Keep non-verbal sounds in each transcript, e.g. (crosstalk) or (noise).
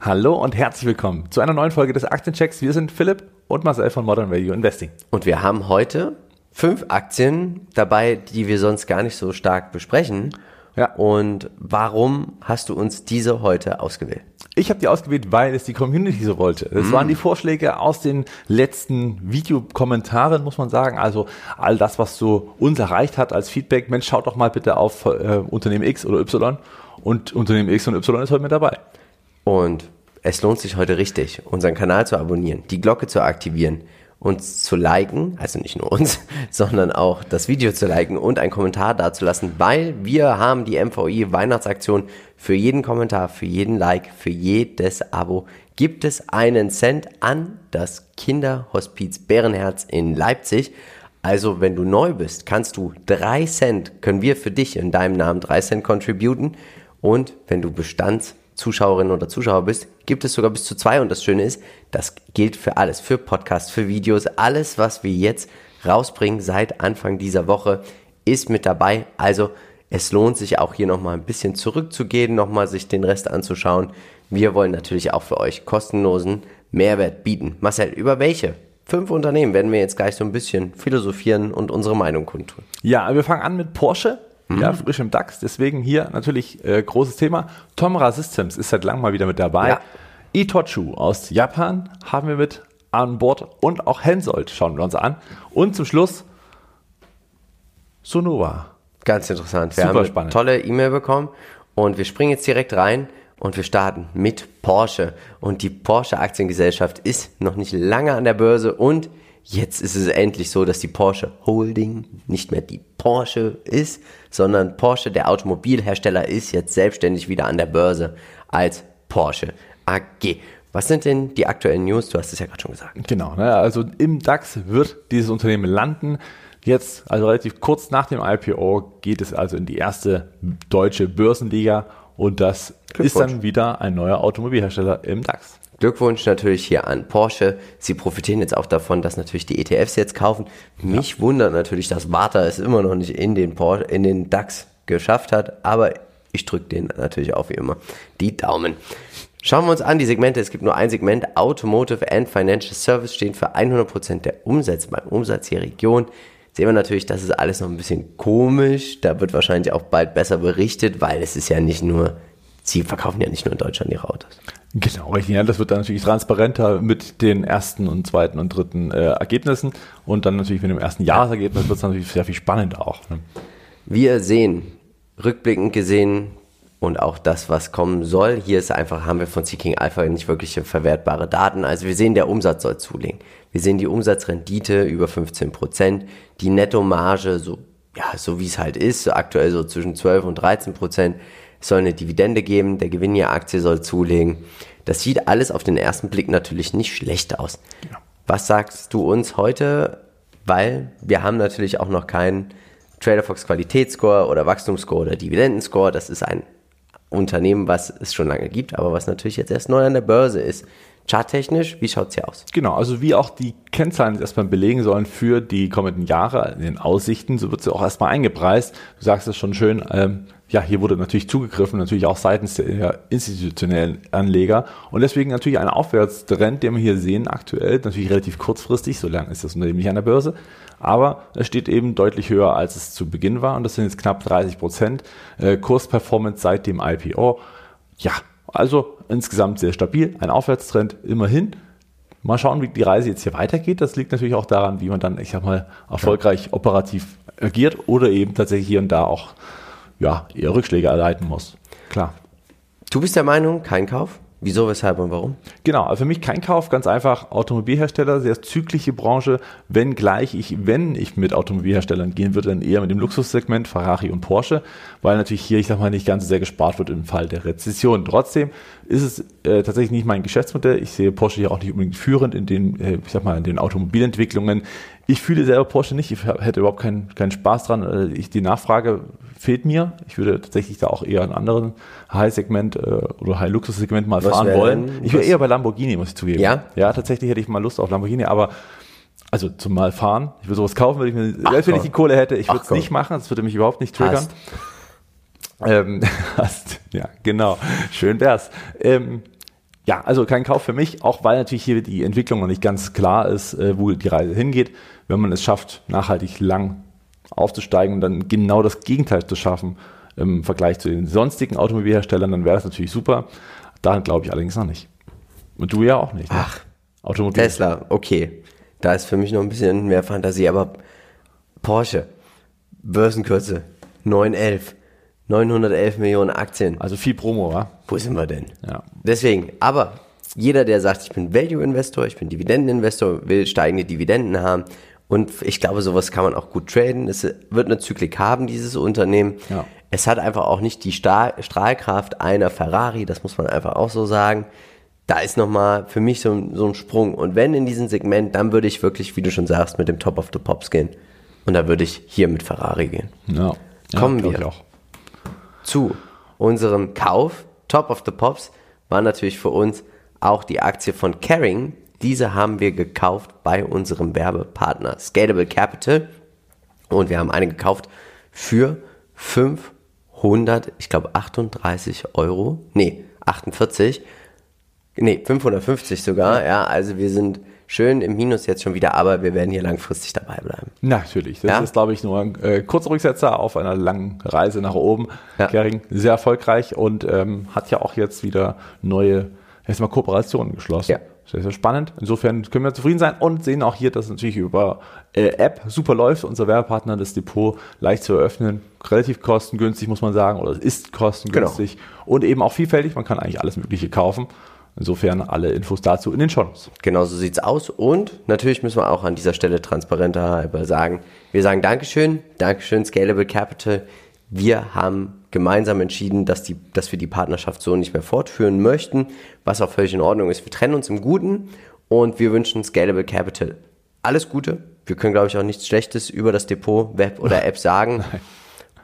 Hallo und herzlich willkommen zu einer neuen Folge des Aktienchecks. Wir sind Philipp und Marcel von Modern Value Investing. Und wir haben heute fünf Aktien dabei, die wir sonst gar nicht so stark besprechen. Ja. Und warum hast du uns diese heute ausgewählt? Ich habe die ausgewählt, weil es die Community so wollte. Das waren die Vorschläge aus den letzten Videokommentaren, muss man sagen. Also all das, was so uns erreicht hat als Feedback. Mensch, schaut doch mal bitte auf äh, Unternehmen X oder Y. Und Unternehmen X und Y ist heute mit dabei. Und es lohnt sich heute richtig, unseren Kanal zu abonnieren, die Glocke zu aktivieren, uns zu liken, also nicht nur uns, (laughs) sondern auch das Video zu liken und einen Kommentar dazulassen, weil wir haben die MVI Weihnachtsaktion. Für jeden Kommentar, für jeden Like, für jedes Abo gibt es einen Cent an das Kinderhospiz Bärenherz in Leipzig. Also, wenn du neu bist, kannst du drei Cent, können wir für dich in deinem Namen drei Cent contributen. Und wenn du Bestandszuschauerin oder Zuschauer bist, gibt es sogar bis zu zwei. Und das Schöne ist, das gilt für alles, für Podcasts, für Videos, alles, was wir jetzt rausbringen seit Anfang dieser Woche, ist mit dabei. Also, es lohnt sich auch hier nochmal ein bisschen zurückzugehen, nochmal sich den Rest anzuschauen. Wir wollen natürlich auch für euch kostenlosen Mehrwert bieten. Marcel, über welche fünf Unternehmen werden wir jetzt gleich so ein bisschen philosophieren und unsere Meinung kundtun. Ja, wir fangen an mit Porsche. Ja, frisch im DAX, deswegen hier natürlich äh, großes Thema. Tomra Systems ist seit langem mal wieder mit dabei. Ja. Itochu aus Japan haben wir mit an Bord und auch Hensoldt schauen wir uns an. Und zum Schluss Sonova. Ganz interessant. Wir Super haben eine spannend. tolle E-Mail bekommen und wir springen jetzt direkt rein und wir starten mit Porsche. Und die Porsche Aktiengesellschaft ist noch nicht lange an der Börse und jetzt ist es endlich so, dass die Porsche Holding nicht mehr die Porsche ist, sondern Porsche, der Automobilhersteller, ist jetzt selbstständig wieder an der Börse als Porsche AG. Was sind denn die aktuellen News? Du hast es ja gerade schon gesagt. Genau, ne? also im DAX wird dieses Unternehmen landen. Jetzt, also relativ kurz nach dem IPO, geht es also in die erste deutsche Börsenliga und das ist dann wieder ein neuer Automobilhersteller im DAX. Glückwunsch natürlich hier an Porsche. Sie profitieren jetzt auch davon, dass natürlich die ETFs jetzt kaufen. Mich wundert natürlich, dass Warta es immer noch nicht in den, Porsche, in den DAX geschafft hat, aber ich drücke den natürlich auch wie immer die Daumen. Schauen wir uns an die Segmente. Es gibt nur ein Segment. Automotive and Financial Service stehen für 100% der Umsätze beim Umsatz hier Region. Sehen wir natürlich, das ist alles noch ein bisschen komisch. Da wird wahrscheinlich auch bald besser berichtet, weil es ist ja nicht nur, sie verkaufen ja nicht nur in Deutschland ihre Autos. Genau, richtig. Ja, das wird dann natürlich transparenter mit den ersten und zweiten und dritten äh, Ergebnissen und dann natürlich mit dem ersten Jahresergebnis wird es natürlich sehr viel spannender auch. Ne? Wir sehen, rückblickend gesehen und auch das, was kommen soll, hier ist einfach, haben wir von Seeking Alpha nicht wirklich verwertbare Daten. Also wir sehen, der Umsatz soll zulegen. Wir sehen die Umsatzrendite über 15 Prozent, die Nettomarge so, ja, so wie es halt ist, so aktuell so zwischen 12 und 13 Prozent. Es soll eine Dividende geben, der Gewinn der Aktie soll zulegen. Das sieht alles auf den ersten Blick natürlich nicht schlecht aus. Was sagst du uns heute? Weil wir haben natürlich auch noch keinen TraderFox Qualitätsscore oder Wachstumsscore oder Dividendenscore. Das ist ein Unternehmen, was es schon lange gibt, aber was natürlich jetzt erst neu an der Börse ist. Charttechnisch, wie schaut's hier aus? Genau, also wie auch die Kennzahlen jetzt erstmal belegen sollen für die kommenden Jahre in den Aussichten, so wird sie auch erstmal eingepreist. Du sagst es schon schön, ähm, ja, hier wurde natürlich zugegriffen, natürlich auch seitens der institutionellen Anleger und deswegen natürlich ein Aufwärtstrend, den wir hier sehen aktuell, natürlich relativ kurzfristig, so lange ist das Unternehmen nicht an der Börse, aber es steht eben deutlich höher, als es zu Beginn war und das sind jetzt knapp 30 Prozent äh, Kursperformance seit dem IPO. Ja, also insgesamt sehr stabil, ein Aufwärtstrend immerhin. Mal schauen, wie die Reise jetzt hier weitergeht. Das liegt natürlich auch daran, wie man dann, ich sag mal, erfolgreich operativ agiert oder eben tatsächlich hier und da auch ja, eher Rückschläge erleiden muss. Klar. Du bist der Meinung, kein Kauf? Wieso, weshalb und warum? Genau, also für mich kein Kauf, ganz einfach. Automobilhersteller, sehr zyklische Branche, wenngleich ich, wenn ich mit Automobilherstellern gehen würde, dann eher mit dem Luxussegment Ferrari und Porsche, weil natürlich hier, ich sag mal, nicht ganz so sehr gespart wird im Fall der Rezession. Trotzdem ist es äh, tatsächlich nicht mein Geschäftsmodell. Ich sehe Porsche hier auch nicht unbedingt führend in den, äh, ich sag mal, in den Automobilentwicklungen. Ich fühle selber Porsche nicht, ich hätte überhaupt keinen, keinen Spaß dran. Äh, Ich, die Nachfrage fehlt mir. Ich würde tatsächlich da auch eher einen anderen High-Segment äh, oder High-Luxus-Segment mal Was fahren wollen. denn- Ich wäre eher bei Lamborghini, muss ich zugeben. Ja? Ja, tatsächlich hätte ich mal Lust auf Lamborghini, aber also zum mal fahren. Ich würde sowas kaufen, würde ich mir, Ach, selbst wenn ich die Kohle hätte, ich würde es nicht machen, das würde mich überhaupt nicht triggern. Hast. Ähm, (laughs) hast, ja, genau. Schön wär's. Ähm, ja, also kein Kauf für mich, auch weil natürlich hier die Entwicklung noch nicht ganz klar ist, äh, wo die Reise hingeht. Wenn man es schafft, nachhaltig lang aufzusteigen und dann genau das Gegenteil zu schaffen im Vergleich zu den sonstigen Automobilherstellern, dann wäre das natürlich super. Daran glaube ich allerdings noch nicht. Und du ja auch nicht. Ne? Ach, Automobil. Tesla, okay. Da ist für mich noch ein bisschen mehr Fantasie, aber Porsche, Börsenkürze, 911, 911 Millionen Aktien. Also viel Promo, wa? Wo sind wir denn? Ja. Deswegen, aber jeder, der sagt, ich bin Value-Investor, ich bin Dividendeninvestor, will steigende Dividenden haben und ich glaube, sowas kann man auch gut traden. Es wird eine Zyklik haben, dieses Unternehmen. Ja. Es hat einfach auch nicht die Strahlkraft einer Ferrari, das muss man einfach auch so sagen. Da ist nochmal für mich so, so ein Sprung. Und wenn in diesem Segment, dann würde ich wirklich, wie du schon sagst, mit dem Top of the Pops gehen. Und da würde ich hier mit Ferrari gehen. Ja. Kommen glaub wir. Zu unserem Kauf. Top of the Pops war natürlich für uns auch die Aktie von Caring. Diese haben wir gekauft bei unserem Werbepartner Scalable Capital. Und wir haben eine gekauft für 500, ich glaube 38 Euro. Nee, 48. Nee, 550 sogar. Ja, also wir sind schön im Minus jetzt schon wieder, aber wir werden hier langfristig dabei bleiben. Natürlich. Das Ja? ist, glaube ich, nur ein äh, kurzer Rücksetzer auf einer langen Reise nach oben. Ja. Kering sehr erfolgreich und ähm, hat ja auch jetzt wieder neue erstmal Kooperationen geschlossen. Ja. Sehr, sehr spannend. Insofern können wir zufrieden sein und sehen auch hier, dass es natürlich über äh, App super läuft. Unser Werbepartner, das Depot leicht zu eröffnen. Relativ kostengünstig, muss man sagen, oder es ist kostengünstig und eben auch vielfältig. Man kann eigentlich alles Mögliche kaufen. Insofern alle Infos dazu in den Shows. Genau so sieht's aus. Und natürlich müssen wir auch an dieser Stelle transparenter halber sagen, wir sagen Dankeschön, Dankeschön Scalable Capital. Wir haben gemeinsam entschieden, dass, die, dass wir die Partnerschaft so nicht mehr fortführen möchten, was auch völlig in Ordnung ist. Wir trennen uns im Guten und wir wünschen Scalable Capital alles Gute. Wir können, glaube ich, auch nichts Schlechtes über das Depot, Web oder (laughs) App sagen.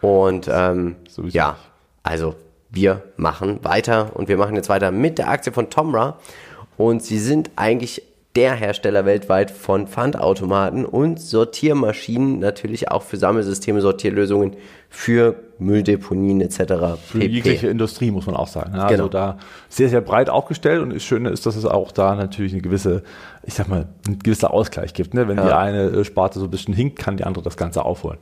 Und ähm, ja, also wir machen weiter und wir machen jetzt weiter mit der Aktie von Tomra. Und sie sind eigentlich der Hersteller weltweit von Pfandautomaten und Sortiermaschinen, natürlich auch für Sammelsysteme, Sortierlösungen für Mülldeponien etc. für jegliche Industrie, muss man auch sagen. Ja, Also Genau. da sehr, sehr breit aufgestellt und das Schöne ist, dass es auch da natürlich eine gewisse, ich sag mal, ein gewisser Ausgleich gibt. Ne? Wenn die Ja. eine äh, Sparte so ein bisschen hinkt, kann die andere das Ganze aufholen.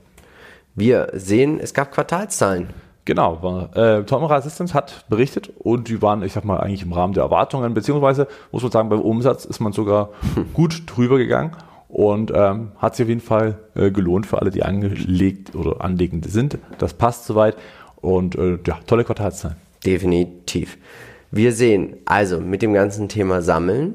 Wir sehen, es gab Quartalszahlen. Genau, war, äh, Tomra Assistance hat berichtet und die waren, ich sag mal, eigentlich im Rahmen der Erwartungen, beziehungsweise muss man sagen, beim Umsatz ist man sogar (laughs) gut drüber gegangen und ähm, hat sich auf jeden Fall äh, gelohnt für alle, die angelegt oder anlegende sind. Das passt soweit und äh, ja, tolle Quartalszahlen. Definitiv. Wir sehen also mit dem ganzen Thema Sammeln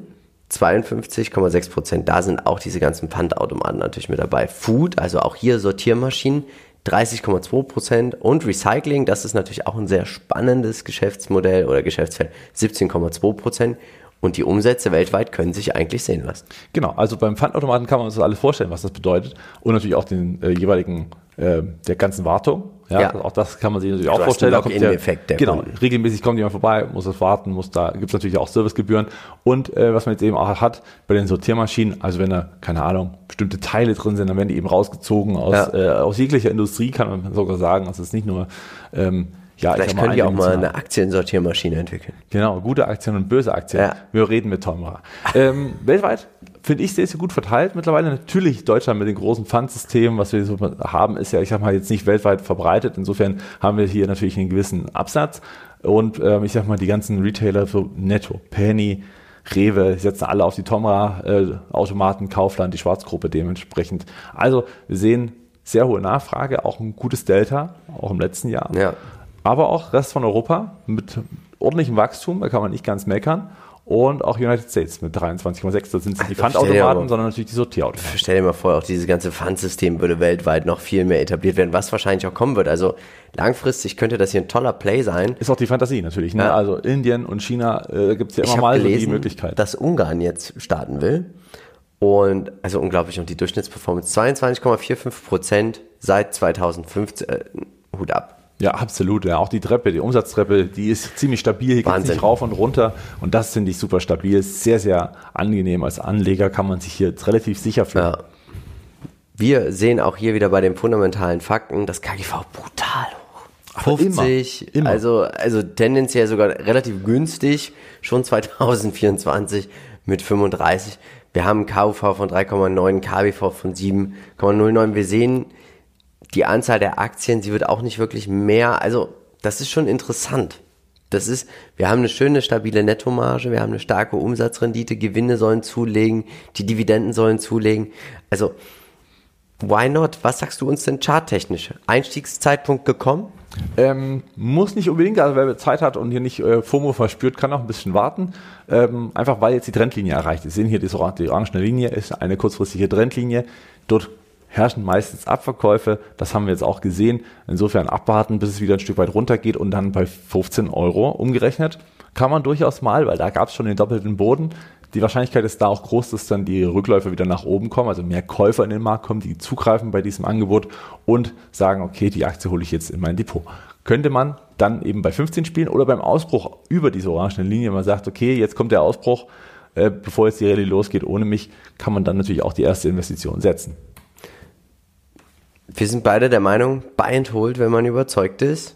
52,6 Prozent. Da sind auch diese ganzen Pfandautomaten natürlich mit dabei. Food, also auch hier Sortiermaschinen 30,2 Prozent und Recycling, das ist natürlich auch ein sehr spannendes Geschäftsmodell oder Geschäftsfeld 17,2 Prozent. Und die Umsätze weltweit können sich eigentlich sehen lassen. Genau, also beim Pfandautomaten kann man uns das alles vorstellen, was das bedeutet. Und natürlich auch den äh, jeweiligen, äh, der ganzen Wartung. Ja, Ja. Auch das kann man sich natürlich auch hast vorstellen. Da kommt Login-Effekt der genau, Kunden. regelmäßig kommt jemand vorbei, muss das warten, muss da, gibt es natürlich auch Servicegebühren. Und äh, was man jetzt eben auch hat bei den Sortiermaschinen, also wenn da, keine Ahnung, bestimmte Teile drin sind, dann werden die eben rausgezogen aus, Ja. äh, aus jeglicher Industrie, kann man sogar sagen. Das ist nicht nur, ähm, ja, Vielleicht ich können die auch mal eine Aktiensortiermaschine entwickeln. Genau, gute Aktien und böse Aktien. Ja. Wir reden mit Tomra. Ähm, (laughs) weltweit finde ich sehr, sehr gut verteilt mittlerweile. Natürlich Deutschland mit den großen Pfandsystemen, was wir so haben, ist ja, ich sag mal, jetzt nicht weltweit verbreitet. Insofern haben wir hier natürlich einen gewissen Absatz. Und ähm, ich sag mal, die ganzen Retailer, so Netto, Penny, Rewe, setzen alle auf die Tomra-Automaten, Kaufland, die Schwarzgruppe dementsprechend. Also wir sehen sehr hohe Nachfrage, auch ein gutes Delta, auch im letzten Jahr Ja. Aber auch Rest von Europa mit ordentlichem Wachstum, da kann man nicht ganz meckern. Und auch United States mit 23,6. Das sind nicht die Pfandautomaten, sondern natürlich die Sortierautomaten. Stell dir mal vor, auch dieses ganze Pfandsystem würde weltweit noch viel mehr etabliert werden, was wahrscheinlich auch kommen wird. Also langfristig könnte das hier ein toller Play sein. Ist auch die Fantasie natürlich. Ne? Ja. Also Indien und China äh, gibt es ja Ich immer habe mal so die gelesen, Möglichkeit. dass Ungarn jetzt starten will. Und also unglaublich. Und die Durchschnittsperformance 22,45 Prozent seit 2015. Äh, Hut ab. Ja, absolut. Ja. Auch die Treppe, die Umsatztreppe, die ist ziemlich stabil. Hier geht nicht rauf und runter. Und das finde ich super stabil. Sehr, sehr angenehm. Als Anleger kann man sich hier jetzt relativ sicher fühlen. Ja. Wir sehen auch hier wieder bei den fundamentalen Fakten das KGV brutal hoch. 50, immer, immer. also also tendenziell sogar relativ günstig, schon 2024 mit 35. Wir haben KUV von 3,9, KBV von 7,09. Wir sehen die Anzahl der Aktien, sie wird auch nicht wirklich mehr. Also das ist schon interessant. Das ist, wir haben eine schöne, stabile Nettomarge, wir haben eine starke Umsatzrendite, Gewinne sollen zulegen, die Dividenden sollen zulegen. Also, why not? Was sagst du uns denn charttechnisch? Einstiegszeitpunkt gekommen? Ähm, muss nicht unbedingt, also wer Zeit hat und hier nicht äh, FOMO verspürt, kann auch ein bisschen warten. Ähm, einfach weil jetzt die Trendlinie erreicht ist. Sie sehen hier, die, die orange Linie ist eine kurzfristige Trendlinie. Dort herrschen meistens Abverkäufe. Das haben wir jetzt auch gesehen. Insofern abwarten, bis es wieder ein Stück weit runtergeht und dann bei 15 Euro umgerechnet. Kann man durchaus mal, weil da gab es schon den doppelten Boden. Die Wahrscheinlichkeit ist da auch groß, dass dann die Rückläufer wieder nach oben kommen, also mehr Käufer in den Markt kommen, die zugreifen bei diesem Angebot und sagen, okay, die Aktie hole ich jetzt in mein Depot. Könnte man dann eben bei 15 spielen oder beim Ausbruch über diese orange Linie, man sagt, okay, jetzt kommt der Ausbruch, äh, bevor jetzt die Rallye losgeht ohne mich, kann man dann natürlich auch die erste Investition setzen. Wir sind beide der Meinung, buy and hold, wenn man überzeugt ist.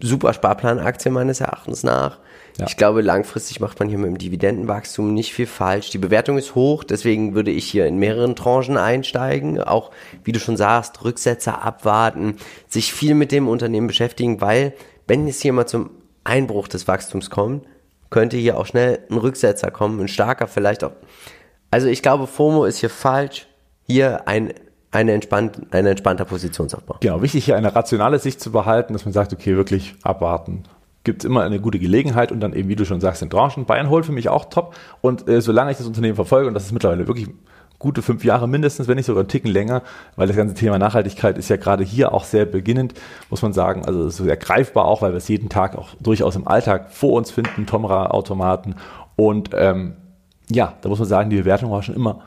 Super Sparplanaktie meines Erachtens nach. Ja. Ich glaube, langfristig macht man hier mit dem Dividendenwachstum nicht viel falsch. Die Bewertung ist hoch, deswegen würde ich hier in mehreren Tranchen einsteigen. Auch, wie du schon sagst, Rücksetzer abwarten, sich viel mit dem Unternehmen beschäftigen, weil, wenn es hier mal zum Einbruch des Wachstums kommt, könnte hier auch schnell ein Rücksetzer kommen, ein starker vielleicht auch. Also ich glaube, FOMO ist hier falsch. Hier ein eine, entspannt, eine entspannter Positionsaufbau. Genau, wichtig hier eine rationale Sicht zu behalten, dass man sagt, okay, wirklich abwarten. Gibt es immer eine gute Gelegenheit und dann eben, wie du schon sagst, in Tranchen. Bayern holt für mich auch top. Und äh, solange ich das Unternehmen verfolge, und das ist mittlerweile wirklich gute fünf Jahre mindestens, wenn nicht sogar einen Ticken länger, weil das ganze Thema Nachhaltigkeit ist ja gerade hier auch sehr beginnend, muss man sagen. Also es sehr greifbar auch, weil wir es jeden Tag auch durchaus im Alltag vor uns finden, Tomra-Automaten. Und ähm, ja, da muss man sagen, die Bewertung war schon immer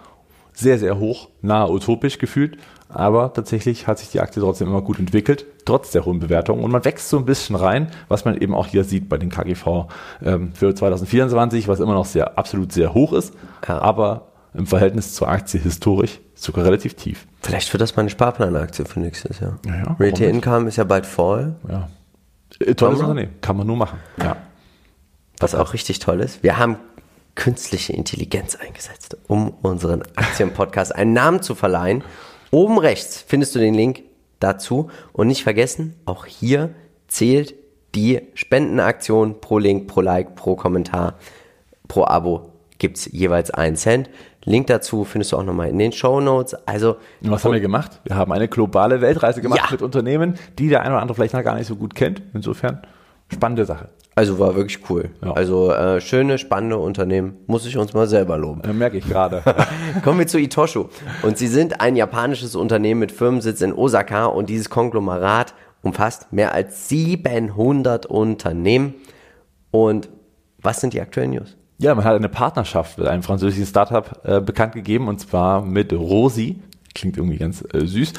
sehr, sehr hoch, nahe utopisch gefühlt. Aber tatsächlich hat sich die Aktie trotzdem immer gut entwickelt, trotz der hohen Bewertung. Und man wächst so ein bisschen rein, was man eben auch hier sieht bei den KGV ähm, für 2024, was immer noch sehr, absolut sehr hoch ist. Ja. Aber im Verhältnis zur Aktie historisch sogar relativ tief. Vielleicht wird das mal eine Sparplanaktie für nächstes Jahr. Ja, ja, Rate Income ist ja bald voll. Ja. Äh, tolles Unternehmen, kann man nur machen. Ja. Was auch richtig toll ist, wir haben künstliche Intelligenz eingesetzt, um unseren Aktienpodcast einen Namen zu verleihen. Oben rechts findest du den Link dazu und nicht vergessen, auch hier zählt die Spendenaktion pro Link, pro Like, pro Kommentar, pro Abo gibt es jeweils einen Cent. Link dazu findest du auch nochmal in den Show Notes. Also, was haben wir gemacht? Wir haben eine globale Weltreise gemacht ja. mit Unternehmen, die der eine oder andere vielleicht noch gar nicht so gut kennt. Insofern spannende Sache. Also war wirklich cool. Ja. Also äh, schöne, spannende Unternehmen. Muss ich uns mal selber loben. Ja, merke ich gerade. (laughs) Kommen wir zu Itoshu. Und sie sind ein japanisches Unternehmen mit Firmensitz in Osaka und dieses Konglomerat umfasst mehr als 700 Unternehmen. Und was sind die aktuellen News? Ja, man hat eine Partnerschaft mit einem französischen Startup äh, bekannt gegeben und zwar mit Rosi. Klingt irgendwie ganz äh, süß.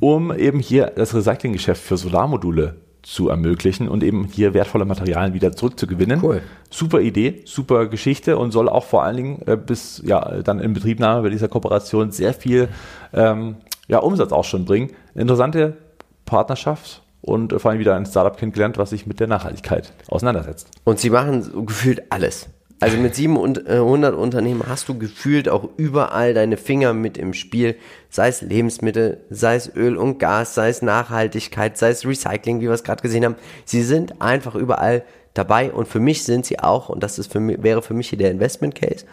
Um eben hier das Recyclinggeschäft für Solarmodule zu ermöglichen und eben hier wertvolle Materialien wieder zurückzugewinnen. Cool. Super Idee, super Geschichte und soll auch vor allen Dingen äh, bis ja dann in Betriebnahme bei dieser Kooperation sehr viel ähm, ja, Umsatz auch schon bringen. Interessante Partnerschaft und vor allem wieder ein Startup kennengelernt, was sich mit der Nachhaltigkeit auseinandersetzt. Und sie machen so gefühlt alles. Also mit 700 Unternehmen hast du gefühlt auch überall deine Finger mit im Spiel, sei es Lebensmittel, sei es Öl und Gas, sei es Nachhaltigkeit, sei es Recycling, wie wir es gerade gesehen haben. Sie sind einfach überall dabei und für mich sind sie auch, und das ist für mich, wäre für mich hier der Investment Case,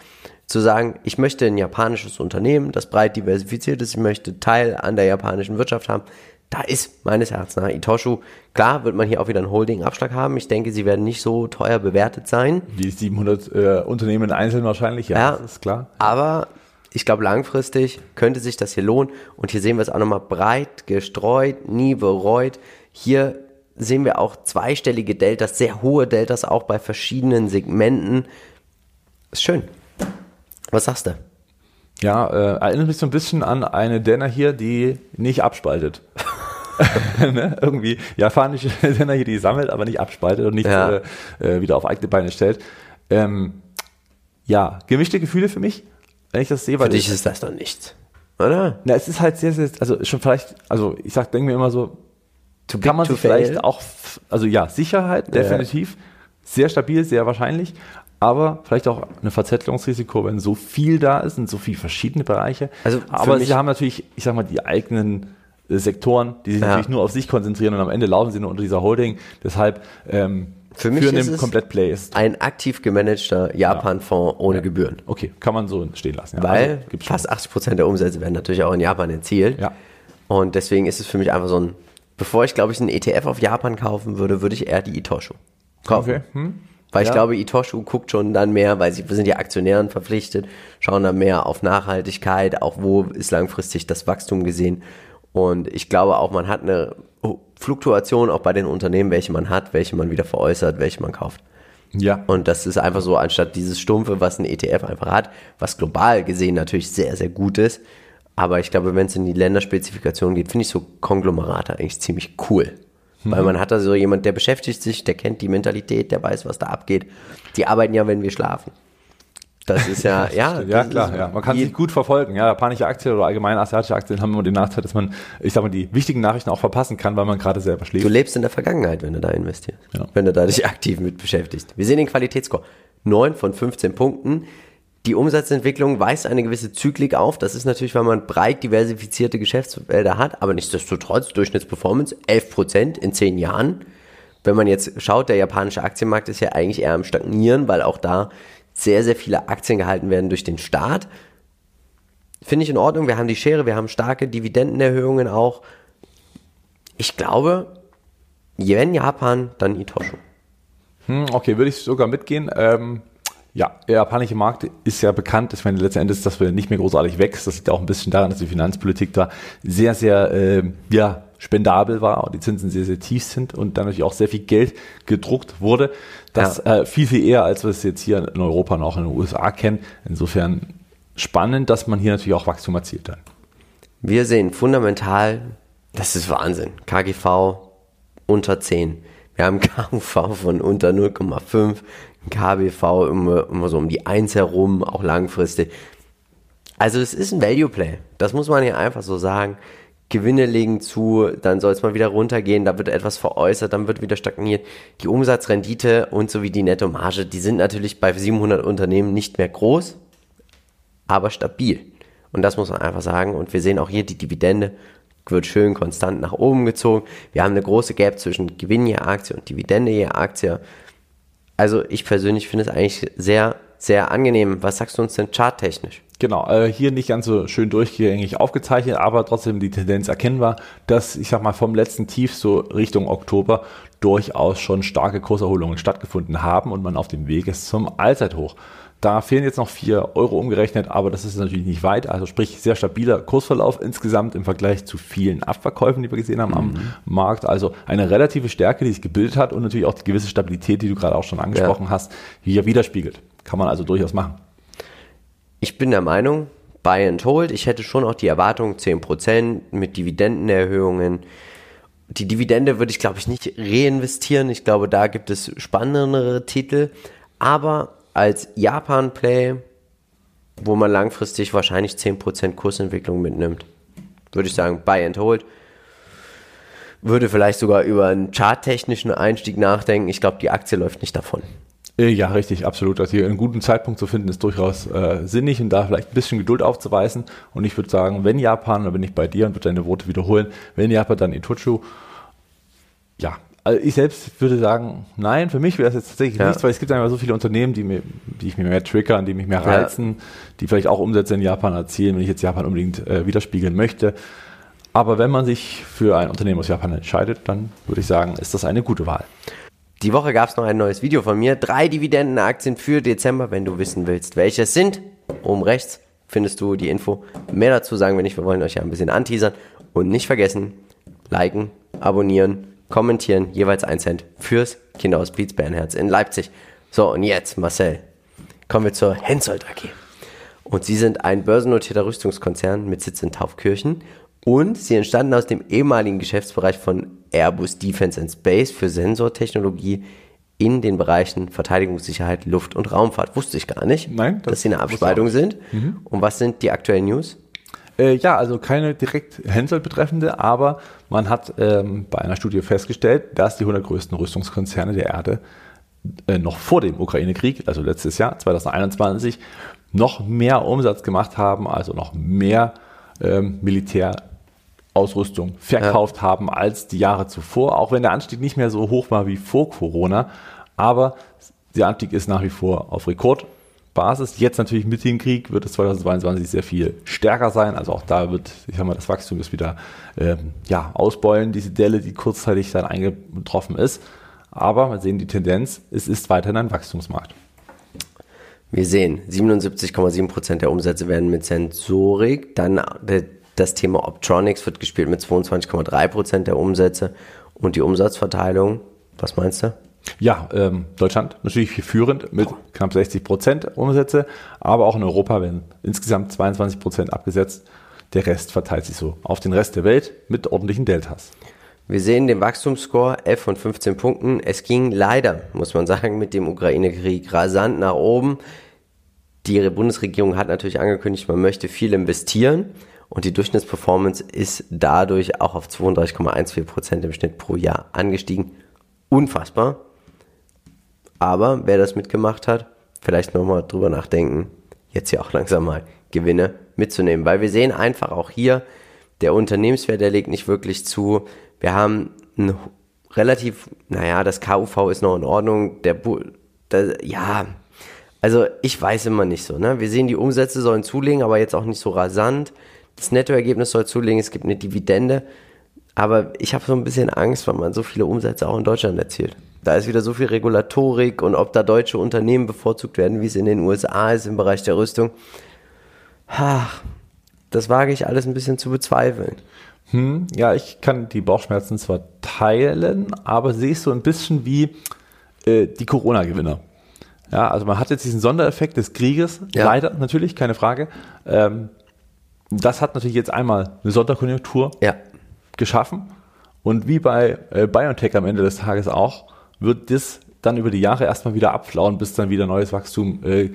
zu sagen, ich möchte ein japanisches Unternehmen, das breit diversifiziert ist, ich möchte Teil an der japanischen Wirtschaft haben, da ist meines Erachtens nach Itoshu, klar wird man hier auch wieder einen Holding-Abschlag haben. Ich denke, sie werden nicht so teuer bewertet sein. Wie 700 äh, Unternehmen einzeln wahrscheinlich, ja, ja ist klar. Aber ich glaube, langfristig könnte sich das hier lohnen. Und hier sehen wir es auch nochmal breit gestreut, nie bereut. Hier sehen wir auch zweistellige Deltas, sehr hohe Deltas auch bei verschiedenen Segmenten. Ist schön. Was sagst du? Ja, äh, erinnert mich so ein bisschen an eine Denner hier, die nicht abspaltet. (laughs) ne? Irgendwie japanische Sender (laughs) hier, die sammelt, aber nicht abspaltet und nicht ja. äh, äh wieder auf eigene Beine stellt. Ähm, ja, gemischte Gefühle für mich, wenn ich das sehe. Weil für dich ist das doch nichts, oder? Na, es ist halt sehr, sehr, also schon vielleicht, also ich sag, denke mir immer so, Too kann man sich vielleicht auch also ja, Sicherheit, definitiv. Sehr stabil, sehr wahrscheinlich. Aber vielleicht auch ein Verzettlungsrisiko, wenn so viel da ist und so viele verschiedene Bereiche. Also aber sie haben natürlich, ich sag mal, die eigenen Sektoren, die sich Ja. natürlich nur auf sich konzentrieren und am Ende laufen sie nur unter dieser Holding. Deshalb ähm, Für mich ist es- Komplett-Play ist. Ein aktiv gemanagter Japan-Fonds ohne Gebühren. Okay, kann man so stehen lassen. Ja. Weil Also, fast 80 Prozent der Umsätze werden natürlich auch in Japan erzielt. Ja. Und deswegen ist es für mich einfach so ein, bevor ich glaube ich einen ETF auf Japan kaufen würde, würde ich eher die Itoshu kaufen. Okay. Hm. Weil ich Ja. glaube, Itoshu guckt schon dann mehr, weil sie, sind ja Aktionären verpflichtet, schauen dann mehr auf Nachhaltigkeit, auch wo ist langfristig das Wachstum gesehen. Und ich glaube auch, man hat eine Fluktuation auch bei den Unternehmen, welche man hat, welche man wieder veräußert, welche man kauft. Ja. Und das ist einfach so, anstatt dieses Stumpfe, was ein ETF einfach hat, was global gesehen natürlich sehr, sehr gut ist. Aber ich glaube, wenn es in die Länderspezifikation geht, finde ich so Konglomerate eigentlich ziemlich cool. Weil man hat da so jemand, der beschäftigt sich, der kennt die Mentalität, der weiß, was da abgeht. Die arbeiten ja, wenn wir schlafen. Das ist ja, (laughs) ja. Ja, klar, ja. Man kann je- sich gut verfolgen. Ja, japanische Aktien oder allgemein asiatische Aktien haben immer den Nachteil, dass man, ich sag mal, die wichtigen Nachrichten auch verpassen kann, weil man gerade selber schläft. Du lebst in der Vergangenheit, wenn du da investierst. Ja. Wenn du da dich (laughs) aktiv mit beschäftigst. Wir sehen den Qualitätsscore. 9 von 15 Punkten. Die Umsatzentwicklung weist eine gewisse Zyklik auf. Das ist natürlich, weil man breit diversifizierte Geschäftsfelder hat, aber nichtsdestotrotz Durchschnittsperformance 11% in 10 Jahren. Wenn man jetzt schaut, der japanische Aktienmarkt ist ja eigentlich eher am Stagnieren, weil auch da sehr, sehr viele Aktien gehalten werden durch den Staat. Finde ich in Ordnung. Wir haben die Schere, wir haben starke Dividendenerhöhungen auch. Ich glaube, wenn Japan, dann Itoshu. Hm, okay, würde ich sogar mitgehen. Ähm, ja, der japanische Markt ist ja bekannt. Ich meine, letzten Endes, dass wir nicht mehr großartig wächst. Das liegt auch ein bisschen daran, dass die Finanzpolitik da sehr, sehr, ähm, ja, spendabel war und die Zinsen sehr, sehr tief sind und dann natürlich auch sehr viel Geld gedruckt wurde. Das äh, viel, viel eher, als wir es jetzt hier in Europa und auch in den USA kennen. Insofern spannend, dass man hier natürlich auch Wachstum erzielt dann. Wir sehen fundamental, das ist Wahnsinn. KGV unter 10. Wir haben (laughs) KUV von unter 0,5, KBV immer, immer so um die 1 herum, auch langfristig. Also es ist ein Value Play. Das muss man hier einfach so sagen. Gewinne legen zu, dann soll es mal wieder runtergehen, da wird etwas veräußert, dann wird wieder stagniert. Die Umsatzrendite und sowie die Nettomarge, die sind natürlich bei 700 Unternehmen nicht mehr groß, aber stabil. Und das muss man einfach sagen. Und wir sehen auch hier die Dividende wird schön konstant nach oben gezogen. Wir haben eine große Gap zwischen Gewinn je Aktie und Dividende je Aktie. Also ich persönlich finde es eigentlich sehr, sehr angenehm. Was sagst du uns denn charttechnisch? Genau, äh, hier nicht ganz so schön durchgängig aufgezeichnet, aber trotzdem die Tendenz erkennbar, dass, ich sag mal, vom letzten Tief so Richtung Oktober durchaus schon starke Kurserholungen stattgefunden haben und man auf dem Weg ist zum Allzeithoch. Da fehlen jetzt noch 4 Euro umgerechnet, aber das ist natürlich nicht weit. Also sprich, sehr stabiler Kursverlauf insgesamt im Vergleich zu vielen Abverkäufen, die wir gesehen haben am Markt. Also eine relative Stärke, die sich gebildet hat und natürlich auch die gewisse Stabilität, die du gerade auch schon angesprochen hast, hier widerspiegelt. Kann man also durchaus machen. Ich bin der Meinung, Buy and Hold, ich hätte schon auch die Erwartung 10% mit Dividendenerhöhungen. Die Dividende würde ich, glaube ich, nicht reinvestieren. Ich glaube, da gibt es spannendere Titel. Aber als Japan-Play, wo man langfristig wahrscheinlich 10% Kursentwicklung mitnimmt, würde ich sagen, Buy and Hold. Würde vielleicht sogar über einen charttechnischen Einstieg nachdenken. Ich glaube, die Aktie läuft nicht davon. Äh, Ja, richtig, absolut. Also hier einen guten Zeitpunkt zu finden, ist durchaus äh, sinnig und da vielleicht ein bisschen Geduld aufzuweisen. Und ich würde sagen, wenn Japan, dann bin ich bei dir und würde deine Worte wiederholen, wenn Japan, dann Itochu. Ja, also ich selbst würde sagen, nein, für mich wäre es jetzt tatsächlich Ja. nichts, weil es gibt einfach so viele Unternehmen, die, mir, die ich mir mehr triggern, die mich mehr Ja. reizen, die vielleicht auch Umsätze in Japan erzielen, wenn ich jetzt Japan unbedingt äh, widerspiegeln möchte. Aber wenn man sich für ein Unternehmen aus Japan entscheidet, dann würde ich sagen, ist das eine gute Wahl. Die Woche gab es noch ein neues Video von mir. Drei Dividendenaktien für Dezember, wenn du wissen willst, welche es sind. Oben rechts findest du die Info. Mehr dazu sagen wir nicht. Wir wollen euch ja ein bisschen anteasern. Und nicht vergessen, liken, abonnieren, kommentieren. Jeweils ein Cent fürs Kinderhospiz Bernherz in Leipzig. So, und jetzt, Marcel, kommen wir zur Hensoldt AG. Und sie sind ein börsennotierter Rüstungskonzern mit Sitz in Taufkirchen. Und sie entstanden aus dem ehemaligen Geschäftsbereich von Airbus Defense and Space für Sensortechnologie in den Bereichen Verteidigungssicherheit, Luft- und Raumfahrt. Wusste ich gar nicht, Nein, das dass sie eine Abspaltung sind. Und was sind die aktuellen News? Äh, ja, also keine direkt Hensoldt betreffende, aber man hat ähm, bei einer Studie festgestellt, dass die 100 größten Rüstungskonzerne der Erde äh, noch vor dem Ukraine-Krieg, also letztes Jahr, 2021, noch mehr Umsatz gemacht haben, also noch mehr ähm, Militärausrüstung verkauft ja. haben als die Jahre zuvor, auch wenn der Anstieg nicht mehr so hoch war wie vor Corona. Aber der Anstieg ist nach wie vor auf Rekordbasis. Jetzt natürlich mit dem Krieg wird es 2022 sehr viel stärker sein. Also auch da wird, ich sag mal, das Wachstum ist wieder ähm, ja, ausbeulen, diese Delle, die kurzzeitig dann eingetroffen ist. Aber wir sehen die Tendenz, es ist weiterhin ein Wachstumsmarkt. Wir sehen, 77,7% der Umsätze werden mit Sensorik. Dann das Thema Optronics wird gespielt mit 22,3% der Umsätze. Und die Umsatzverteilung, was meinst du? Ja, ähm, Deutschland natürlich führend mit knapp 60% Umsätze, aber auch in Europa werden insgesamt 22% abgesetzt. Der Rest verteilt sich so auf den Rest der Welt mit ordentlichen Deltas. Wir sehen den Wachstumsscore F von 15 Punkten. Es ging leider, muss man sagen, mit dem Ukraine-Krieg rasant nach oben. Die Bundesregierung hat natürlich angekündigt, man möchte viel investieren und die Durchschnittsperformance ist dadurch auch auf 32,14 Prozent im Schnitt pro Jahr angestiegen. Unfassbar. Aber wer das mitgemacht hat, vielleicht nochmal drüber nachdenken, jetzt ja auch langsam mal Gewinne mitzunehmen, weil wir sehen einfach auch hier, der Unternehmenswert, der legt nicht wirklich zu. Wir haben ein relativ, naja, das KUV ist noch in Ordnung. Der, der, ja, also ich weiß immer nicht so. Ne? Wir sehen, die Umsätze sollen zulegen, aber jetzt auch nicht so rasant. Das Nettoergebnis soll zulegen, es gibt eine Dividende. Aber ich habe so ein bisschen Angst, weil man so viele Umsätze auch in Deutschland erzielt. Da ist wieder so viel Regulatorik und ob da deutsche Unternehmen bevorzugt werden, wie es in den USA ist im Bereich der Rüstung. Ach, das wage ich alles ein bisschen zu bezweifeln. Hm, ja, ich kann die Bauchschmerzen zwar teilen, aber sehe es so ein bisschen wie äh, die Corona-Gewinner. Ja, also man hat jetzt diesen Sondereffekt des Krieges, ja. leider natürlich, keine Frage. Ähm, das hat natürlich jetzt einmal eine Sonderkonjunktur ja. geschaffen. Und wie bei äh, BioNTech am Ende des Tages auch, wird das dann über die Jahre erstmal wieder abflauen, bis dann wieder neues Wachstum äh,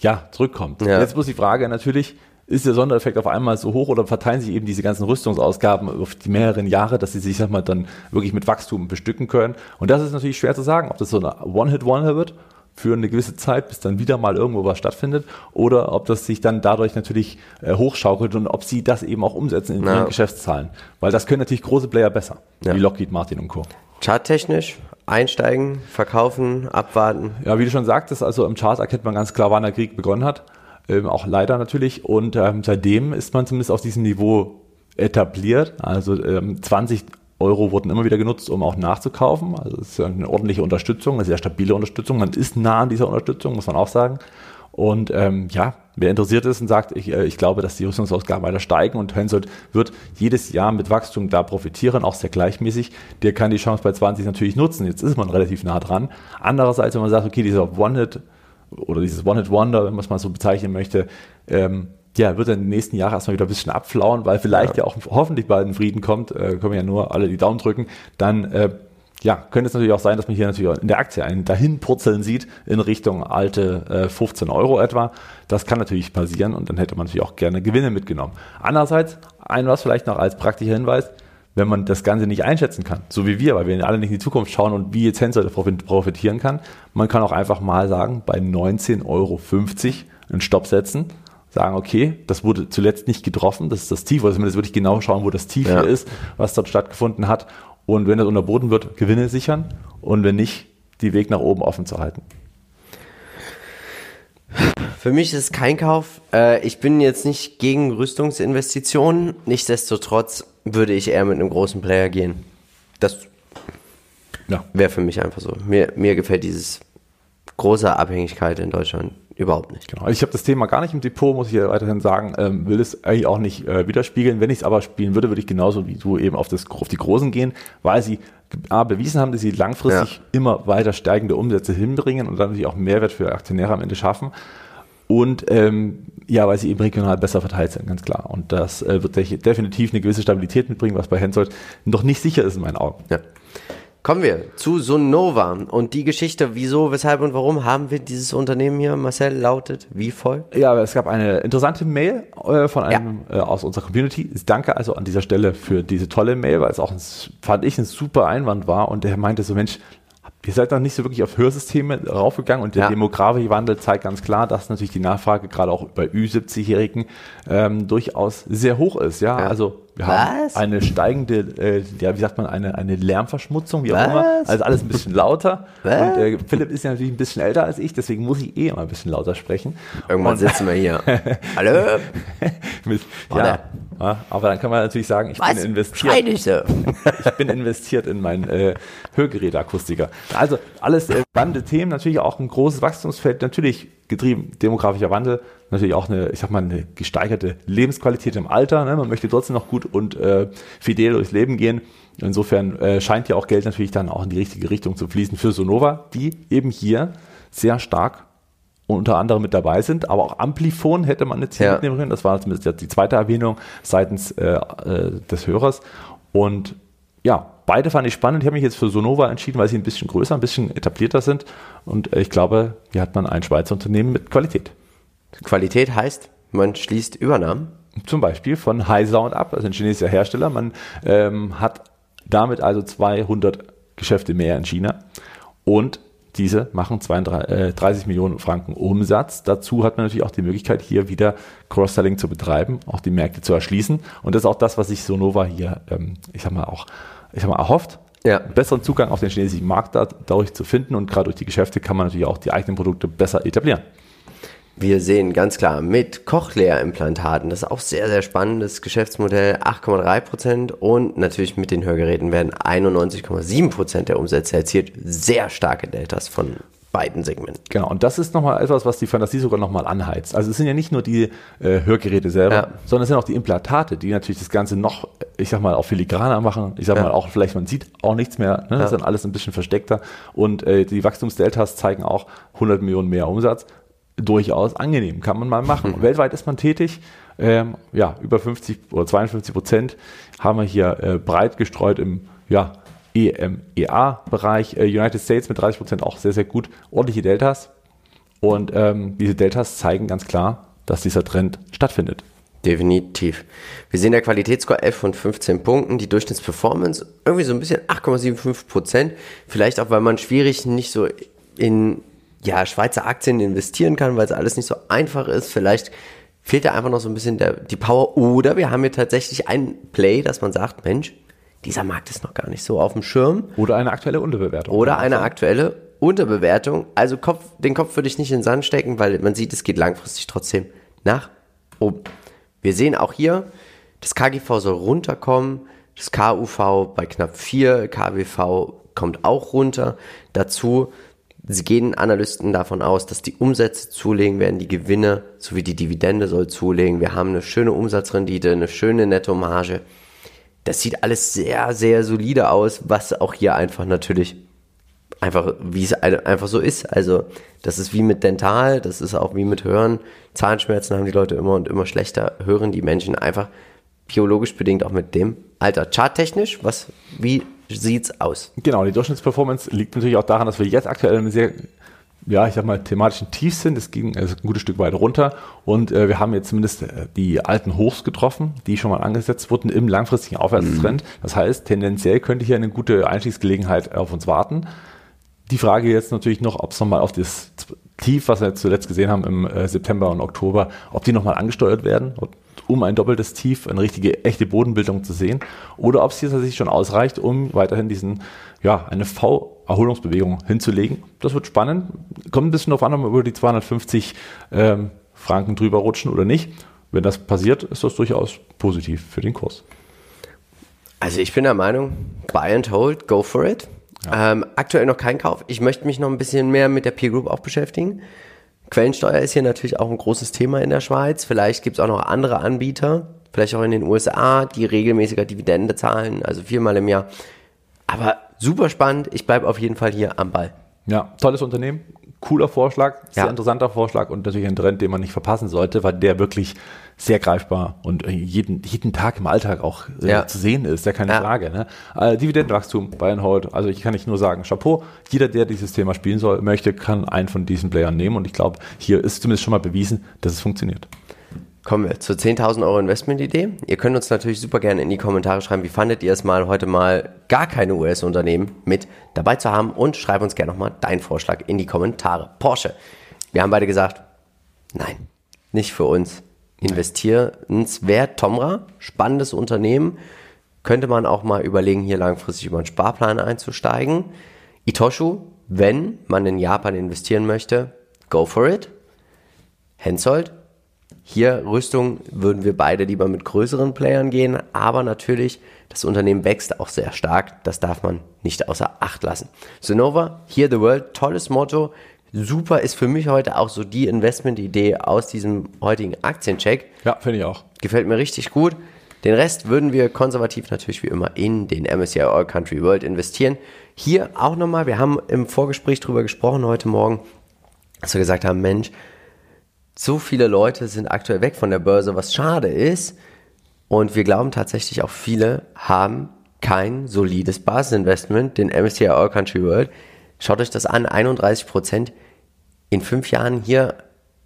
ja, zurückkommt. Ja. Jetzt muss die Frage natürlich, ist der Sondereffekt auf einmal so hoch oder verteilen sich eben diese ganzen Rüstungsausgaben auf die mehreren Jahre, dass sie sich sag mal, dann wirklich mit Wachstum bestücken können? Und das ist natürlich schwer zu sagen, ob das so eine One-Hit-Wonder wird für eine gewisse Zeit, bis dann wieder mal irgendwo was stattfindet, oder ob das sich dann dadurch natürlich äh, hochschaukelt und ob sie das eben auch umsetzen in ja. ihren Geschäftszahlen. Weil das können natürlich große Player besser, ja. wie Lockheed Martin und Co. Charttechnisch einsteigen, verkaufen, abwarten. Ja, wie du schon sagtest, also im Chart erkennt man ganz klar, wann der Krieg begonnen hat ähm, auch leider natürlich. Und ähm, seitdem ist man zumindest auf diesem Niveau etabliert. Also ähm, 20 Euro wurden immer wieder genutzt, um auch nachzukaufen. Also es ist eine ordentliche Unterstützung, eine sehr stabile Unterstützung. Man ist nah an dieser Unterstützung, muss man auch sagen. Und ähm, ja, wer interessiert ist und sagt, ich, äh, ich glaube, dass die Rüstungsausgaben weiter steigen und Hensoldt wird jedes Jahr mit Wachstum da profitieren, auch sehr gleichmäßig, der kann die Chance bei 20 natürlich nutzen. Jetzt ist man relativ nah dran. Andererseits, wenn man sagt, okay, dieser One-Hit oder dieses One-Hit-Wonder, wenn man es mal so bezeichnen möchte, ähm, ja, wird dann in den nächsten Jahren erstmal wieder ein bisschen abflauen, weil vielleicht ja, ja auch hoffentlich bald ein Frieden kommt, äh, können wir ja nur alle die Daumen drücken, dann äh, ja, könnte es natürlich auch sein, dass man hier natürlich auch in der Aktie einen dahinpurzeln sieht in Richtung alte äh, 15 Euro etwa. Das kann natürlich passieren und dann hätte man natürlich auch gerne Gewinne mitgenommen. Andererseits, ein was vielleicht noch als praktischer Hinweis, wenn man das Ganze nicht einschätzen kann, so wie wir, weil wir alle nicht in die Zukunft schauen und wie jetzt Hensel profitieren kann, man kann auch einfach mal sagen, bei 19,50 Euro einen Stopp setzen, sagen, okay, das wurde zuletzt nicht getroffen, das ist das Tief, also zumindest würde ich genau schauen, wo das Tief ja. ist, was dort stattgefunden hat und wenn das unterboten wird, Gewinne sichern und wenn nicht, die Weg nach oben offen zu halten. Für mich ist es kein Kauf. Äh, ich bin jetzt nicht gegen Rüstungsinvestitionen. Nichtsdestotrotz würde ich eher mit einem großen Player gehen. Das ja. wäre für mich einfach so. Mir, mir gefällt dieses große Abhängigkeit in Deutschland überhaupt nicht. Genau. Ich habe das Thema gar nicht im Depot, muss ich ja weiterhin sagen, ähm, will es eigentlich auch nicht äh, widerspiegeln. Wenn ich es aber spielen würde, würde ich genauso wie du eben auf, das, auf die Großen gehen, weil sie A, bewiesen haben, dass sie langfristig ja. immer weiter steigende Umsätze hinbringen und dann natürlich auch Mehrwert für Aktionäre am Ende schaffen. Und ähm, ja, weil sie eben regional besser verteilt sind, ganz klar. Und das äh, wird definitiv eine gewisse Stabilität mitbringen, was bei Hensoldt noch nicht sicher ist in meinen Augen. Ja. Kommen wir zu Sonova und die Geschichte, wieso, weshalb und warum haben wir dieses Unternehmen hier, Marcel, lautet wie voll? Ja, es gab eine interessante Mail äh, von einem ja. äh, aus unserer Community. Ich danke also an dieser Stelle für diese tolle Mail, weil es auch, ein, fand ich, ein super Einwand war und der meinte so, Mensch, ihr seid noch nicht so wirklich auf Hörsysteme raufgegangen und der ja. Demografie-Wandel zeigt ganz klar, dass natürlich die Nachfrage gerade auch bei Ü70-Jährigen ähm, durchaus sehr hoch ist. Ja, ja. also wir Was? haben eine steigende, äh, ja, wie sagt man, eine, eine Lärmverschmutzung, wie auch Was? immer. Also alles ein bisschen lauter. Was? Und äh, Philipp ist ja natürlich ein bisschen älter als ich, deswegen muss ich eh immer ein bisschen lauter sprechen. Irgendwann und, sitzen wir hier. (laughs) Hallo? (laughs) mit, ja, ja, aber dann kann man natürlich sagen, ich Was? bin investiert. (laughs) Ich bin investiert in meinen äh, Hörgeräteakustiker. Also alles äh, spannende Themen, natürlich auch ein großes Wachstumsfeld, natürlich getrieben demografischer Wandel, natürlich auch eine, ich sag mal, eine gesteigerte Lebensqualität im Alter. Ne? Man möchte trotzdem noch gut und äh, fidel durchs Leben gehen. Insofern äh, scheint ja auch Geld natürlich dann auch in die richtige Richtung zu fließen für Sonova, die eben hier sehr stark unter anderem mit dabei sind, aber auch Amplifon hätte man jetzt hier ja. mitnehmen können. Das war zumindest jetzt die zweite Erwähnung seitens äh, äh, des Hörers. Und ja, beide fand ich spannend. Ich habe mich jetzt für Sonova entschieden, weil sie ein bisschen größer, ein bisschen etablierter sind. Und äh, ich glaube, hier hat man ein Schweizer Unternehmen mit Qualität. Qualität heißt, man schließt Übernahmen? Zum Beispiel von High Sound ab, also ein chinesischer Hersteller. Man ähm, hat damit also 200 Geschäfte mehr in China. Und diese machen 32, äh, 30 Millionen Franken Umsatz. Dazu hat man natürlich auch die Möglichkeit, hier wieder Cross-Selling zu betreiben, auch die Märkte zu erschließen. Und das ist auch das, was sich Sonova hier, ähm, ich sag mal, auch ich sag mal, erhofft. Ja. Besseren Zugang auf den chinesischen Markt dadurch zu finden und gerade durch die Geschäfte kann man natürlich auch die eigenen Produkte besser etablieren. Wir sehen ganz klar mit Cochlea-Implantaten, das ist auch sehr, sehr spannendes Geschäftsmodell, 8,3% und natürlich mit den Hörgeräten werden 91,7% der Umsätze erzielt. Sehr starke Deltas von beiden Segmenten. Genau, und das ist nochmal etwas, was die Fantasie sogar nochmal anheizt. Also es sind ja nicht nur die äh, Hörgeräte selber, ja. sondern es sind auch die Implantate, die natürlich das Ganze noch, ich sag mal, auch filigraner machen. Ich sag ja. mal auch, vielleicht man sieht auch nichts mehr, ne? das ist dann alles ein bisschen versteckter. Und äh, die Wachstumsdeltas zeigen auch 100 Millionen mehr Umsatz. Durchaus angenehm, kann man mal machen. Mhm. Weltweit ist man tätig. Ähm, ja, über 50 oder 52 Prozent haben wir hier äh, breit gestreut im ja, EMEA-Bereich. Äh, United States mit 30 Prozent auch sehr, sehr gut. Ordentliche Deltas. Und ähm, diese Deltas zeigen ganz klar, dass dieser Trend stattfindet. Definitiv. Wir sehen der Qualitätsscore 11 von 15 Punkten, die Durchschnittsperformance irgendwie so ein bisschen 8,75 Prozent. Vielleicht auch, weil man schwierig nicht so in ja, Schweizer Aktien investieren kann, weil es alles nicht so einfach ist. Vielleicht fehlt da einfach noch so ein bisschen der, die Power. Oder wir haben hier tatsächlich ein Play, dass man sagt, Mensch, dieser Markt ist noch gar nicht so auf dem Schirm. Oder eine aktuelle Unterbewertung. Oder eine aktuelle Unterbewertung. Also Kopf, den Kopf würde ich nicht in den Sand stecken, weil man sieht, es geht langfristig trotzdem nach oben. Wir sehen auch hier, das KGV soll runterkommen, das KUV bei knapp 4, KWV kommt auch runter. Dazu Sie gehen Analysten davon aus, dass die Umsätze zulegen werden, die Gewinne sowie die Dividende soll zulegen. Wir haben eine schöne Umsatzrendite, eine schöne Nettomarge das sieht alles sehr, sehr solide aus, was auch hier einfach natürlich einfach, wie es einfach so ist. Also, das ist wie mit Dental, das ist auch wie mit Hören. Zahnschmerzen haben die Leute immer und immer schlechter, hören die Menschen einfach biologisch bedingt auch mit dem Alter. Charttechnisch, was, wie sieht's aus? Genau, die Durchschnittsperformance liegt natürlich auch daran, dass wir jetzt aktuell eine sehr ja, ich sag mal, thematischen Tiefs sind. Es ging also ein gutes Stück weit runter und äh, wir haben jetzt zumindest äh, die alten Hochs getroffen, die schon mal angesetzt wurden im langfristigen Aufwärtstrend. Mhm. Das heißt, tendenziell könnte hier eine gute Einstiegsgelegenheit auf uns warten. Die Frage jetzt natürlich noch, ob es nochmal auf das Tief, was wir zuletzt gesehen haben im äh, September und Oktober, ob die nochmal angesteuert werden, um ein doppeltes Tief, eine richtige, echte Bodenbildung zu sehen, oder ob es hier tatsächlich schon ausreicht, um weiterhin diesen, ja, eine V-Erholungsbewegung hinzulegen. Das wird spannend. Kommt ein bisschen darauf an, ob wir über die 250 ähm, Franken drüber rutschen oder nicht. Wenn das passiert, ist das durchaus positiv für den Kurs. Also ich bin der Meinung, buy and hold, go for it. Ja. Ähm, aktuell noch kein Kauf. Ich möchte mich noch ein bisschen mehr mit der Peer Group auch beschäftigen. Quellensteuer ist hier natürlich auch ein großes Thema in der Schweiz. Vielleicht gibt es auch noch andere Anbieter, vielleicht auch in den USA, die regelmäßiger Dividende zahlen, also viermal im Jahr. Aber super spannend. Ich bleibe auf jeden Fall hier am Ball. Ja, tolles Unternehmen, cooler Vorschlag, sehr Ja. interessanter Vorschlag und natürlich ein Trend, den man nicht verpassen sollte, weil der wirklich sehr greifbar und jeden, jeden Tag im Alltag auch äh, Ja. zu sehen ist, ja keine Ja. Frage. Ne? Äh, Dividendenwachstum, Buy and Hold, also ich kann nicht nur sagen, Chapeau, jeder, der dieses Thema spielen soll, möchte, kann einen von diesen Playern nehmen und ich glaube, hier ist zumindest schon mal bewiesen, dass es funktioniert. Kommen wir zur 10.000 Euro Investmentidee. Ihr könnt uns natürlich super gerne in die Kommentare schreiben, wie fandet ihr es mal, heute mal gar keine US-Unternehmen mit dabei zu haben und schreib uns gerne nochmal deinen Vorschlag in die Kommentare. Porsche. Wir haben beide gesagt, nein, nicht für uns. Investierenswert, Tomra, spannendes Unternehmen. Könnte man auch mal überlegen, hier langfristig über einen Sparplan einzusteigen. Itoshu, wenn man in Japan investieren möchte, go for it. Hensoldt, hier Rüstung würden wir beide lieber mit größeren Playern gehen, aber natürlich, das Unternehmen wächst auch sehr stark, das darf man nicht außer Acht lassen. Sonova, Here the World, tolles Motto, super ist für mich heute auch so die Investmentidee aus diesem heutigen Aktiencheck. Ja, finde ich auch. Gefällt mir richtig gut. Den Rest würden wir konservativ natürlich wie immer in den MSCI All Country World investieren. Hier auch nochmal, wir haben im Vorgespräch drüber gesprochen heute Morgen, dass wir gesagt haben, Mensch, so viele Leute sind aktuell weg von der Börse, was schade ist. Und wir glauben tatsächlich auch viele haben kein solides Basisinvestment, den MSCI All Country World. Schaut euch das an, 31 Prozent in fünf Jahren hier.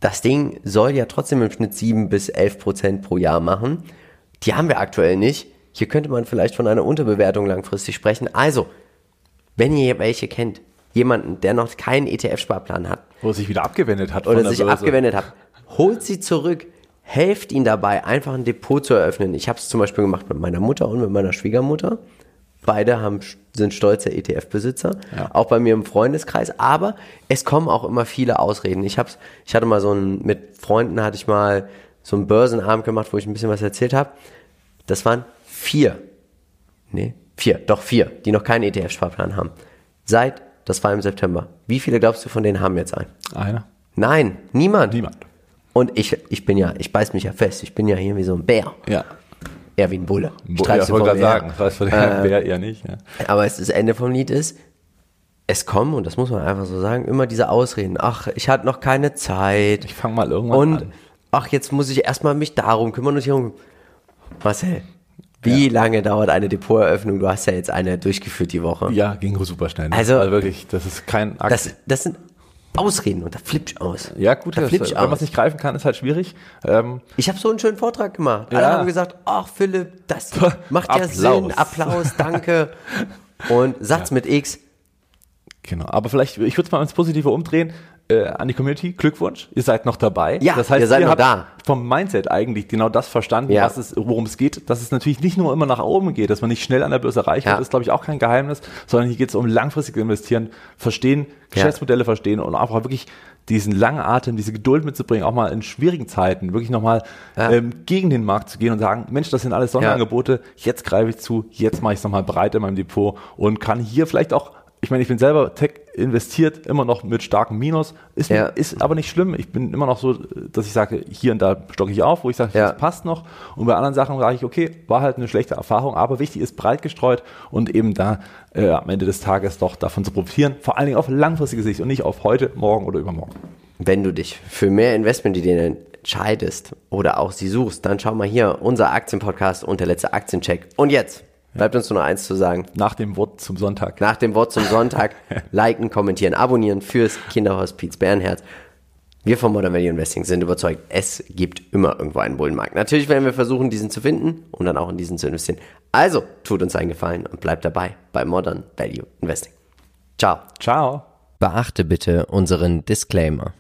Das Ding soll ja trotzdem im Schnitt 7 bis 11 Prozent pro Jahr machen. Die haben wir aktuell nicht. Hier könnte man vielleicht von einer Unterbewertung langfristig sprechen. Also, wenn ihr welche kennt, jemanden, der noch keinen ETF-Sparplan hat, Wo es sich wieder abgewendet hat oder sich Börse. abgewendet habt, holt sie zurück, helft ihnen dabei, einfach ein Depot zu eröffnen. Ich habe es zum Beispiel gemacht mit meiner Mutter und mit meiner Schwiegermutter. Beide haben, sind stolze ETF-Besitzer, Ja. auch bei mir im Freundeskreis. Aber es kommen auch immer viele Ausreden. Ich hab's, ich hatte mal so ein, mit Freunden hatte ich mal so einen Börsenabend gemacht, wo ich ein bisschen was erzählt habe. Das waren vier, nee, vier, doch vier, die noch keinen ETF-Sparplan haben. Seit, das war im September. Wie viele glaubst du von denen haben jetzt einen? Einer? Nein, niemand. Niemand. Und ich, ich bin ja, ich beiß mich ja fest, ich bin ja hier wie so ein Bär. Ja. Ein Bulle. Ich wollte gerade sagen, heißt, von der wäre eher nicht. Ja. Aber es, das Ende vom Lied ist, es kommen, und das muss man einfach so sagen, immer diese Ausreden. Ach, ich hatte noch keine Zeit. Ich fange mal irgendwann Und an. ach, jetzt muss ich erstmal mich darum kümmern und hier um. Marcel, wie lange dauert eine Depoteröffnung? Du hast ja jetzt eine durchgeführt die Woche. Ja, ging super schnell. ne? Also- wirklich, das ist kein Akt. Das, das sind Ausreden und da flipp ich aus. ja, gut, da das, wenn man es nicht greifen kann, ist halt schwierig. Ähm, Ich habe so einen schönen Vortrag gemacht. Alle Ja. haben gesagt, ach Philipp, das (laughs) macht ja. Sinn. Applaus, danke. (laughs) Und Satz mit X. genau. Aber vielleicht, ich würde es mal ins Positive umdrehen. Äh, an die Community, Glückwunsch, ihr seid noch dabei. Ja, das heißt, ihr seid noch habt da. vom Mindset eigentlich genau das verstanden, Ja. was es, worum es geht. Dass es natürlich nicht nur immer nach oben geht, dass man nicht schnell an der Börse reich wird, Ja. ist, glaube ich, auch kein Geheimnis, sondern hier geht es um langfristiges Investieren, verstehen, Geschäftsmodelle verstehen und einfach wirklich diesen langen Atem, diese Geduld mitzubringen, auch mal in schwierigen Zeiten wirklich nochmal Ja. ähm, gegen den Markt zu gehen und sagen, Mensch, das sind alles Sonderangebote, jetzt greife ich zu, jetzt mache ich es nochmal breit in meinem Depot und kann hier vielleicht auch, ich meine, ich bin selber Tech investiert, immer noch mit starkem Minus, ist, Ja. ist aber nicht schlimm. Ich bin immer noch so, dass ich sage, hier und da stocke ich auf, wo ich sage, Ja. das passt noch. Und bei anderen Sachen sage ich, okay, war halt eine schlechte Erfahrung, aber wichtig ist breit gestreut und eben da äh, am Ende des Tages doch davon zu profitieren, vor allen Dingen auf langfristige Sicht und nicht auf heute, morgen oder übermorgen. Wenn du dich für mehr Investmentideen entscheidest oder auch sie suchst, dann schau mal hier, unser Aktienpodcast und der letzte Aktiencheck. Und jetzt bleibt uns nur noch eins zu sagen. Nach dem Wort zum Sonntag. Nach dem Wort zum Sonntag (laughs) liken, kommentieren, abonnieren fürs Kinderhospiz Bärenherz. Wir von Modern Value Investing sind überzeugt, es gibt immer irgendwo einen Bullenmarkt. Natürlich werden wir versuchen, diesen zu finden und dann auch in diesen zu investieren. Also, tut uns einen Gefallen und bleibt dabei bei Modern Value Investing. Ciao. Ciao. Beachte bitte unseren Disclaimer.